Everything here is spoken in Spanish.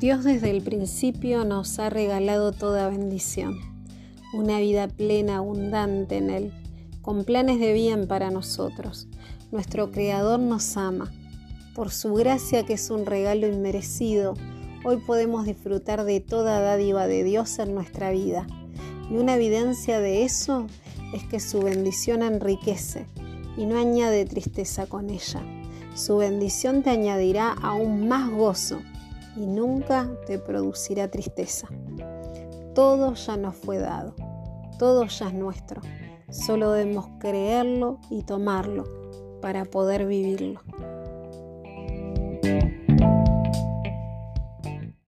Dios desde el principio nos ha regalado toda bendición, una vida plena, abundante en Él, con planes de bien para nosotros. Nuestro Creador nos ama. Por su gracia, que es un regalo inmerecido, hoy podemos disfrutar de toda dádiva de Dios en nuestra vida. Y una evidencia de eso es que su bendición enriquece y no añade tristeza con ella. Su bendición te añadirá aún más gozo y nunca te producirá tristeza. Todo ya nos fue dado, todo ya es nuestro. Solo debemos creerlo y tomarlo para poder vivirlo.